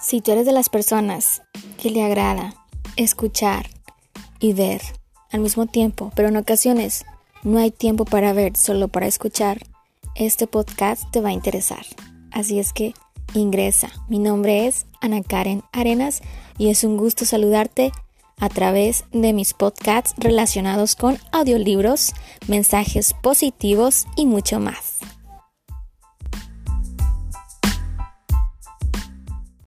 Si tú eres de las personas que le agrada escuchar y ver al mismo tiempo, pero en ocasiones no hay tiempo para ver, solo para escuchar, este podcast te va a interesar. Así es que ingresa. Mi nombre es Ana Karen Arenas y es un gusto saludarte a través de mis podcasts relacionados con audiolibros, mensajes positivos y mucho más.